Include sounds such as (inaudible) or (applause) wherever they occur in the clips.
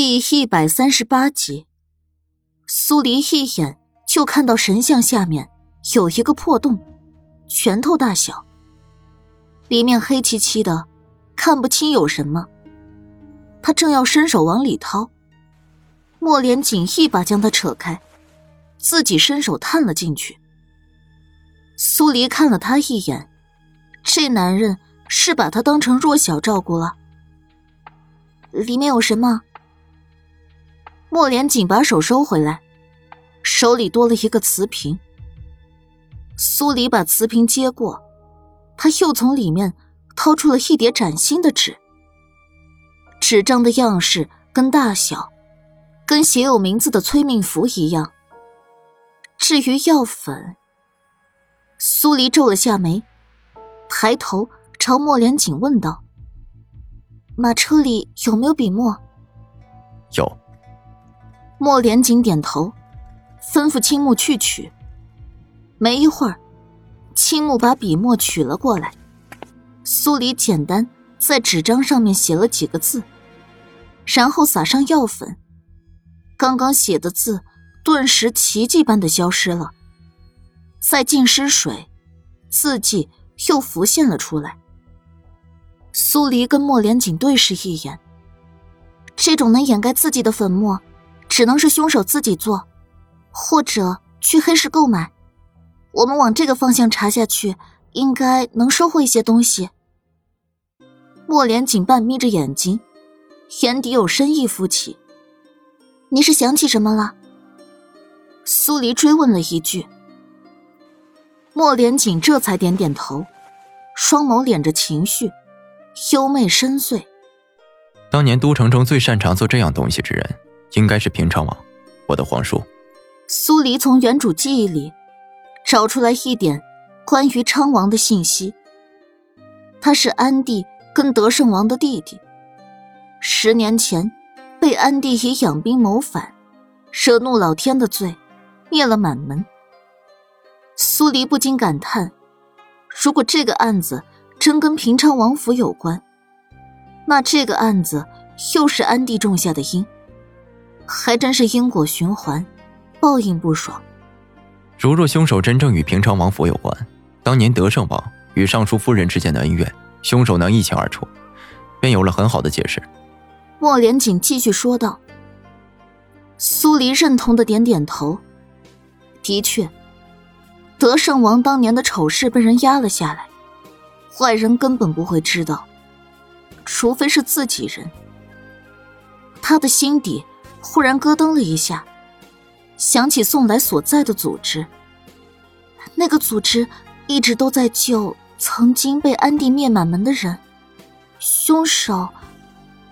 第一百三十八集，苏黎一眼就看到神像下面有一个破洞，拳头大小，里面黑漆漆的，看不清有什么。他正要伸手往里掏，莫连锦一把将他扯开，自己伸手探了进去。苏黎看了他一眼，这男人是把他当成弱小照顾了。里面有什么？莫连锦把手收回来，手里多了一个瓷瓶。苏黎把瓷瓶接过，他又从里面掏出了一叠崭新的纸。纸张的样式跟大小，跟写有名字的催命符一样。至于药粉，苏黎皱了下眉，抬头朝莫连锦问道：“马车里有没有笔墨？”“有。”莫连锦点头，吩咐青木去取。没一会儿，青木把笔墨取了过来。苏黎简单在纸张上面写了几个字，然后撒上药粉。刚刚写的字顿时奇迹般的消失了。再浸湿水，字迹又浮现了出来。苏黎跟莫连锦对视一眼，这种能掩盖字迹的粉末。只能是凶手自己做，或者去黑市购买。我们往这个方向查下去，应该能收获一些东西。莫连锦半眯着眼睛，眼底有深意浮起。你是想起什么了？苏黎追问了一句。莫连锦这才点点头，双眸敛着情绪，幽媚深邃。当年都城中最擅长做这样东西之人。应该是平昌王，我的皇叔。苏黎从原主记忆里找出来一点关于昌王的信息。他是安帝跟德胜王的弟弟，十年前被安帝以养兵谋反，惹怒老天的罪，灭了满门。苏黎不禁感叹：如果这个案子真跟平昌王府有关，那这个案子又是安帝种下的因。还真是因果循环，报应不爽。如若凶手真正与平昌王府有关，当年德胜王与尚书夫人之间的恩怨，凶手能一清二楚，便有了很好的解释。莫连锦继续说道。苏黎认同的点点头，的确，德胜王当年的丑事被人压了下来，坏人根本不会知道，除非是自己人。他的心底。忽然咯噔了一下，想起宋来所在的组织。那个组织一直都在救曾经被安帝灭满门的人，凶手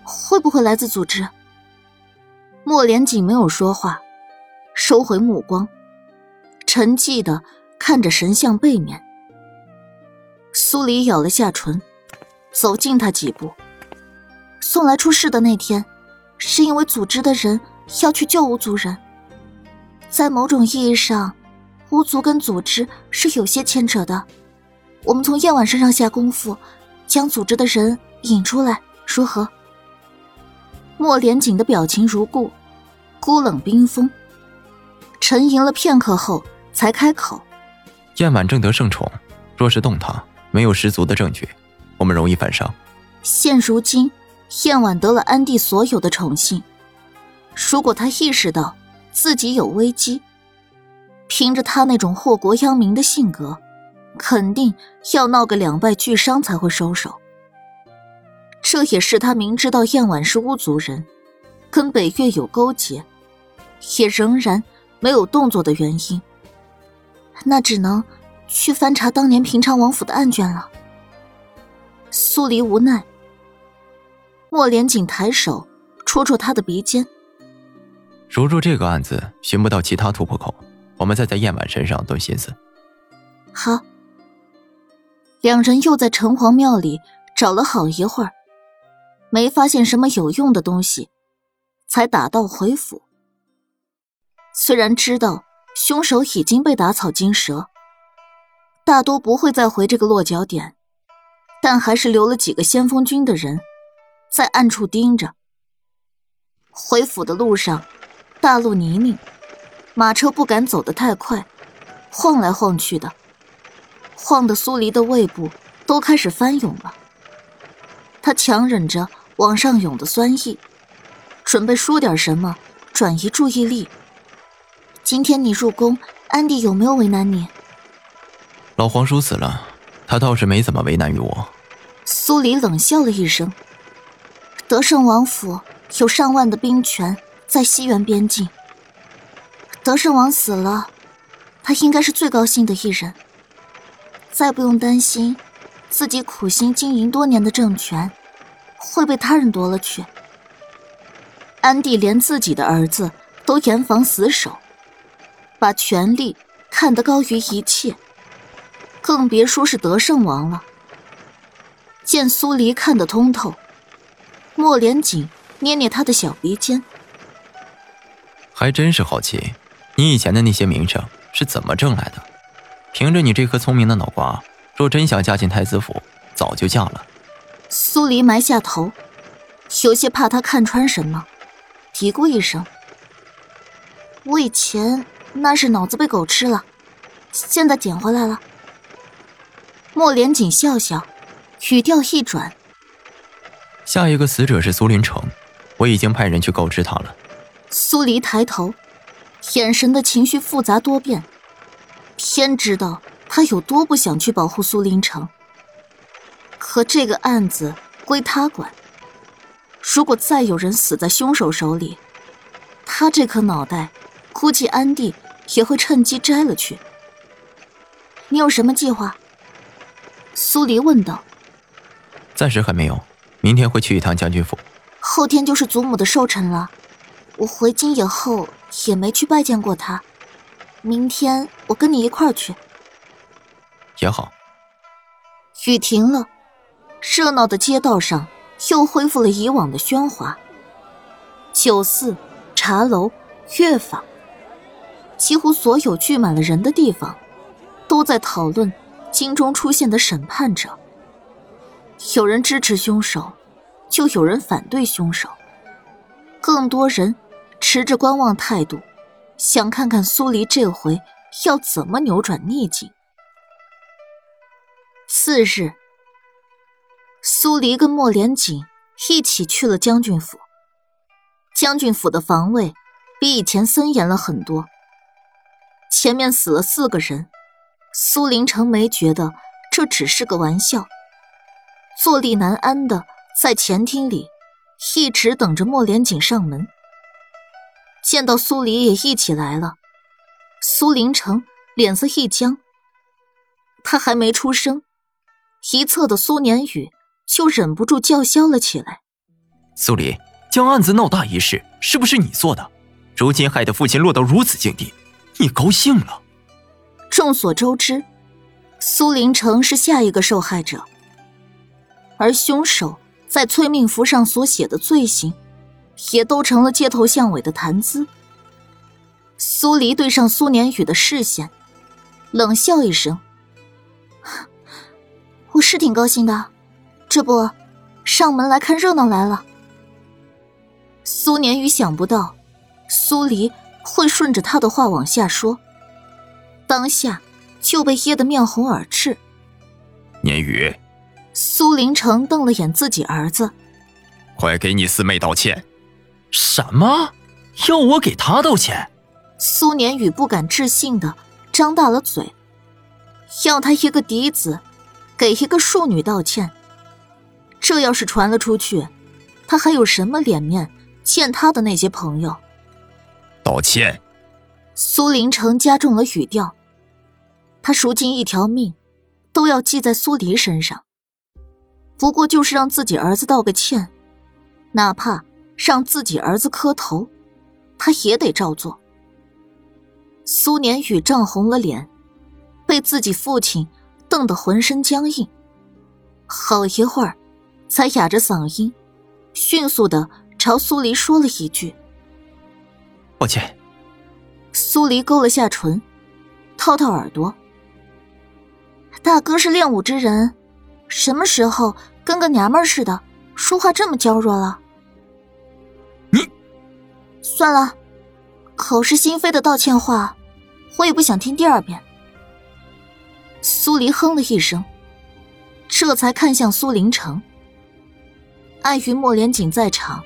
会不会来自组织？莫连锦没有说话，收回目光，沉寂的看着神像背面。苏黎咬了下唇，走近他几步。宋来出事的那天。是因为组织的人要去救巫族人，在某种意义上，巫族跟组织是有些牵扯的。我们从夜晚身上下功夫，将组织的人引出来，如何？莫连锦的表情如故，孤冷冰封。沉吟了片刻后，才开口：“燕婉正得圣宠，若是动他，没有十足的证据，我们容易反伤。现如今。”燕婉得了安帝所有的宠幸，如果他意识到自己有危机，凭着他那种祸国殃民的性格，肯定要闹个两败俱伤才会收手。这也是他明知道燕婉是巫族人，跟北越有勾结，也仍然没有动作的原因。那只能去翻查当年平昌王府的案卷了。苏黎无奈。莫连锦抬手戳戳他的鼻尖。如若这个案子寻不到其他突破口，我们再在燕婉身上动心思。好。两人又在城隍庙里找了好一会儿，没发现什么有用的东西，才打道回府。虽然知道凶手已经被打草惊蛇，大多不会再回这个落脚点，但还是留了几个先锋军的人。在暗处盯着。回府的路上，大路泥泞，马车不敢走得太快，晃来晃去的，晃得苏黎的胃部都开始翻涌了。他强忍着往上涌的酸意，准备说点什么转移注意力。今天你入宫，安迪有没有为难你？老皇叔死了，他倒是没怎么为难于我。苏黎冷笑了一声。德胜王府有上万的兵权在西园边境。德胜王死了，他应该是最高兴的一人，再不用担心自己苦心经营多年的政权会被他人夺了去。安帝连自己的儿子都严防死守，把权力看得高于一切，更别说是德胜王了。见苏黎看得通透。莫连锦捏捏他的小鼻尖，还真是好奇，你以前的那些名声是怎么挣来的？凭着你这颗聪明的脑瓜，若真想嫁进太子府，早就嫁了。苏黎埋下头，有些怕他看穿什么，嘀咕一声：“我以前那是脑子被狗吃了，现在捡回来了。”莫连锦笑笑，语调一转。下一个死者是苏林城，我已经派人去告知他了。苏黎抬头，眼神的情绪复杂多变。天知道他有多不想去保护苏林城，可这个案子归他管。如果再有人死在凶手手里，他这颗脑袋估计安迪也会趁机摘了去。你有什么计划？苏黎问道。暂时还没有。明天会去一趟将军府，后天就是祖母的寿辰了。我回京以后也没去拜见过她，明天我跟你一块儿去。也好。雨停了，热闹的街道上又恢复了以往的喧哗。酒肆、茶楼、乐坊，几乎所有聚满了人的地方，都在讨论京中出现的审判者。有人支持凶手，就有人反对凶手，更多人持着观望态度，想看看苏黎这回要怎么扭转逆境。次日，苏黎跟莫连锦一起去了将军府。将军府的防卫比以前森严了很多。前面死了四个人，苏林城没觉得这只是个玩笑。坐立难安的在前厅里，一直等着莫连锦上门。见到苏黎也一起来了，苏林城脸色一僵。他还没出声，一侧的苏年宇就忍不住叫嚣了起来：“苏黎，将案子闹大一事，是不是你做的？如今害得父亲落到如此境地，你高兴了？”众所周知，苏林城是下一个受害者。而凶手在催命符上所写的罪行，也都成了街头巷尾的谈资。苏黎对上苏年宇的视线，冷笑一声：“ (laughs) 我是挺高兴的，这不，上门来看热闹来了。”苏年宇想不到，苏黎会顺着他的话往下说，当下就被噎得面红耳赤。年宇。苏林城瞪了眼自己儿子，快给你四妹道歉！什么？要我给他道歉？苏年宇不敢置信的张大了嘴，要他一个嫡子给一个庶女道歉，这要是传了出去，他还有什么脸面见他的那些朋友？道歉！苏林城加重了语调，他赎尽一条命，都要记在苏黎身上。不过就是让自己儿子道个歉，哪怕让自己儿子磕头，他也得照做。苏年宇涨红了脸，被自己父亲瞪得浑身僵硬，好一会儿，才哑着嗓音，迅速的朝苏黎说了一句：“抱歉。”苏黎勾了下唇，掏掏耳朵：“大哥是练武之人。”什么时候跟个娘们似的说话这么娇弱了？你，算了，口是心非的道歉话，我也不想听第二遍。苏黎哼了一声，这才看向苏林城。碍于莫连锦在场，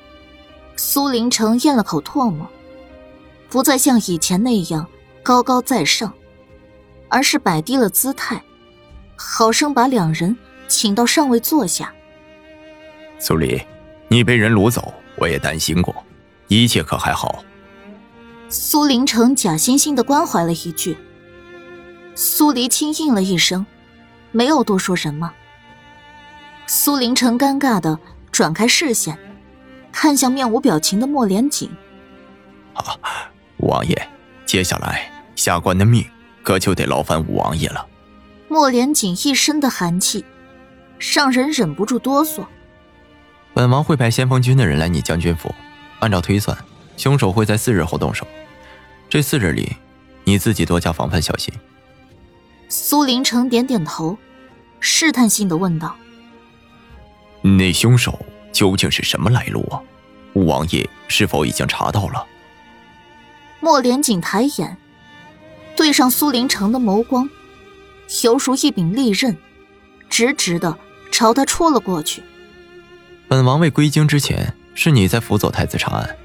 苏林城咽了口唾沫，不再像以前那样高高在上，而是摆低了姿态，好生把两人请到上位坐下。苏黎，你被人掳走，我也担心过，一切可还好？苏林城假惺惺的关怀了一句。苏黎轻应了一声，没有多说什么。苏林城尴尬的转开视线，看向面无表情的莫连锦。啊，五王爷，接下来下官的命可就得劳烦五王爷了。莫连锦一身的寒气，让人忍不住哆嗦。本王会派先锋军的人来你将军府，按照推算，凶手会在四日后动手。这四日里，你自己多加防范小心。苏林城点点头，试探性的问道：“那凶手究竟是什么来路啊？吴王爷是否已经查到了？”莫连锦抬眼，对上苏林城的眸光，犹如一柄利刃，直直的朝他戳了过去。本王未归京之前，是你在辅佐太子查案，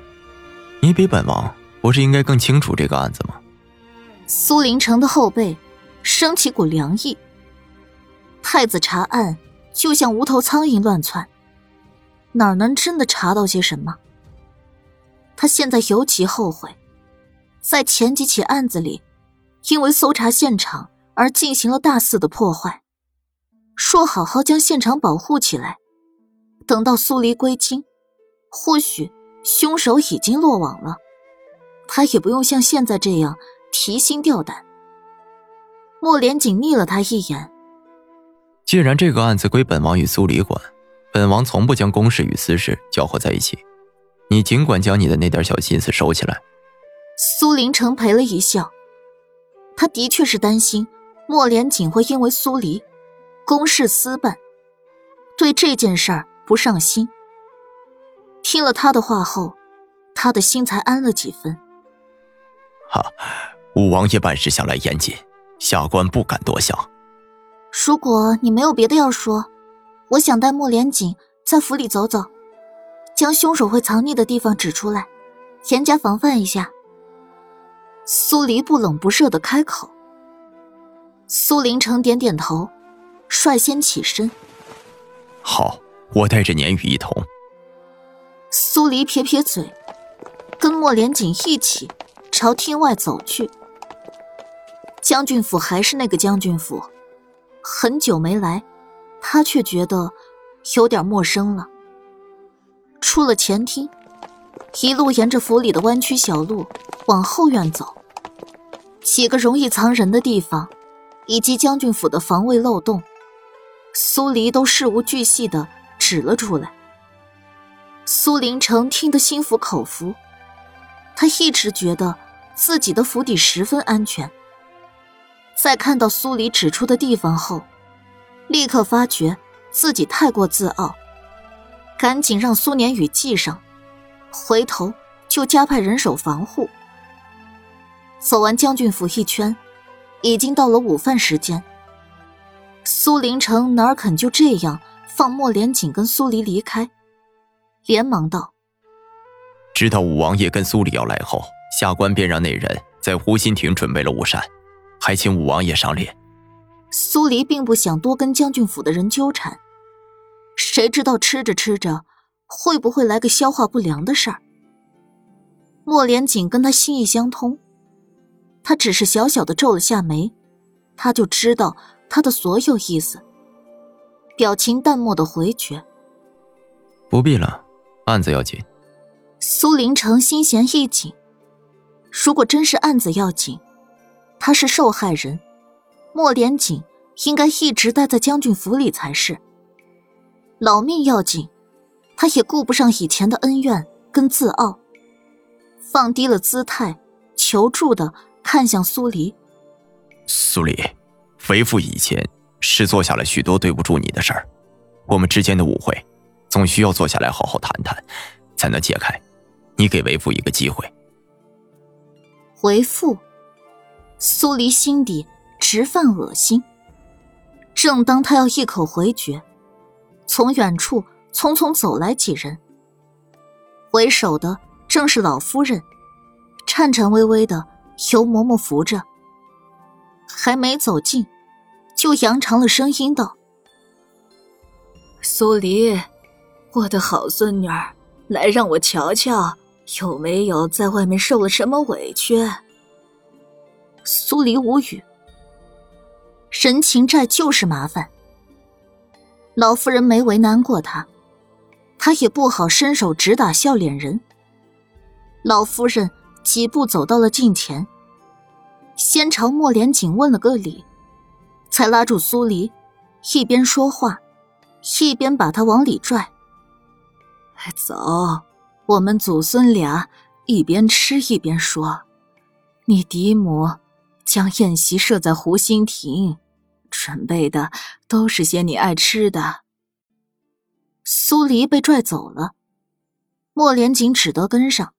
你比本王不是应该更清楚这个案子吗？苏林城的后背。升起股凉意。太子查案就像无头苍蝇乱窜，哪能真的查到些什么？他现在尤其后悔，在前几起案子里，因为搜查现场而进行了大肆的破坏。说好好将现场保护起来，等到苏黎归京，或许凶手已经落网了，他也不用像现在这样提心吊胆。莫连锦睨了他一眼。既然这个案子归本王与苏黎管，本王从不将公事与私事搅和在一起。你尽管将你的那点小心思收起来。苏林城赔了一笑，他的确是担心莫连锦会因为苏黎公事私办，对这件事儿不上心。听了他的话后，他的心才安了几分。哈，五王爷办事向来严谨。下官不敢多想。如果你没有别的要说，我想带莫连锦在府里走走，将凶手会藏匿的地方指出来，严加防范一下。苏黎不冷不热的开口。苏林城点点头，率先起身。好，我带着年雨一同。苏黎撇撇嘴，跟莫连锦一起朝厅外走去。将军府还是那个将军府，很久没来，他却觉得有点陌生了。出了前厅，一路沿着府里的弯曲小路往后院走，几个容易藏人的地方，以及将军府的防卫漏洞，苏黎都事无巨细的指了出来。苏林城听得心服口服，他一直觉得自己的府邸十分安全。在看到苏黎指出的地方后，立刻发觉自己太过自傲，赶紧让苏年宇记上，回头就加派人手防护。走完将军府一圈，已经到了午饭时间。苏林城哪肯就这样放莫连锦跟苏黎离开，连忙道：“知道五王爷跟苏黎要来后，下官便让那人在湖心亭准备了午膳。”还请五王爷赏脸。苏黎并不想多跟将军府的人纠缠，谁知道吃着吃着，会不会来个消化不良的事儿？莫连锦跟他心意相通，他只是小小的皱了下眉，他就知道他的所有意思，表情淡漠的回绝：“不必了，案子要紧。”苏林城心弦一紧，如果真是案子要紧。他是受害人，莫连锦应该一直待在将军府里才是。老命要紧，他也顾不上以前的恩怨跟自傲，放低了姿态，求助的看向苏黎。苏黎，为父以前是做下了许多对不住你的事儿，我们之间的误会，总需要坐下来好好谈谈，才能解开。你给为父一个机会。为父，苏黎心底直犯恶心。正当他要一口回绝，从远处匆匆走来几人，为首的正是老夫人，颤颤巍巍的由嬷嬷扶着。还没走近，就扬长了声音道：“苏黎，我的好孙女儿，来让我瞧瞧，有没有在外面受了什么委屈。”苏黎无语。人情债就是麻烦，老夫人没为难过他，他也不好伸手直打笑脸人。老夫人几步走到了近前，先朝莫连锦问了个礼，才拉住苏黎，一边说话，一边把他往里拽。走，我们祖孙俩一边吃一边说。你嫡母将宴席设在湖心亭。准备的都是些你爱吃的。苏黎被拽走了，莫连锦只得跟上。